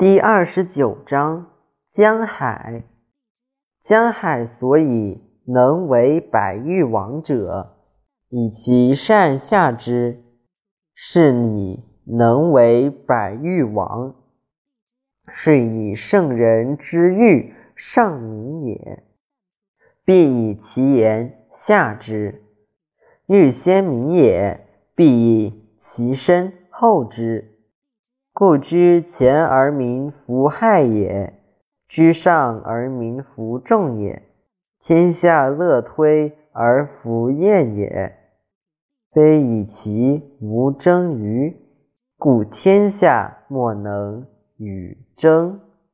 第二十九章江海。江海所以能为百域王者，以其善下之，是你能为百域王。是以圣人之欲上民也，必以其言下之；欲先民也，必以其身后之。不居前而民弗害也，居上而民弗众也。天下乐推而弗厌也，非以其无争于，故天下莫能与争。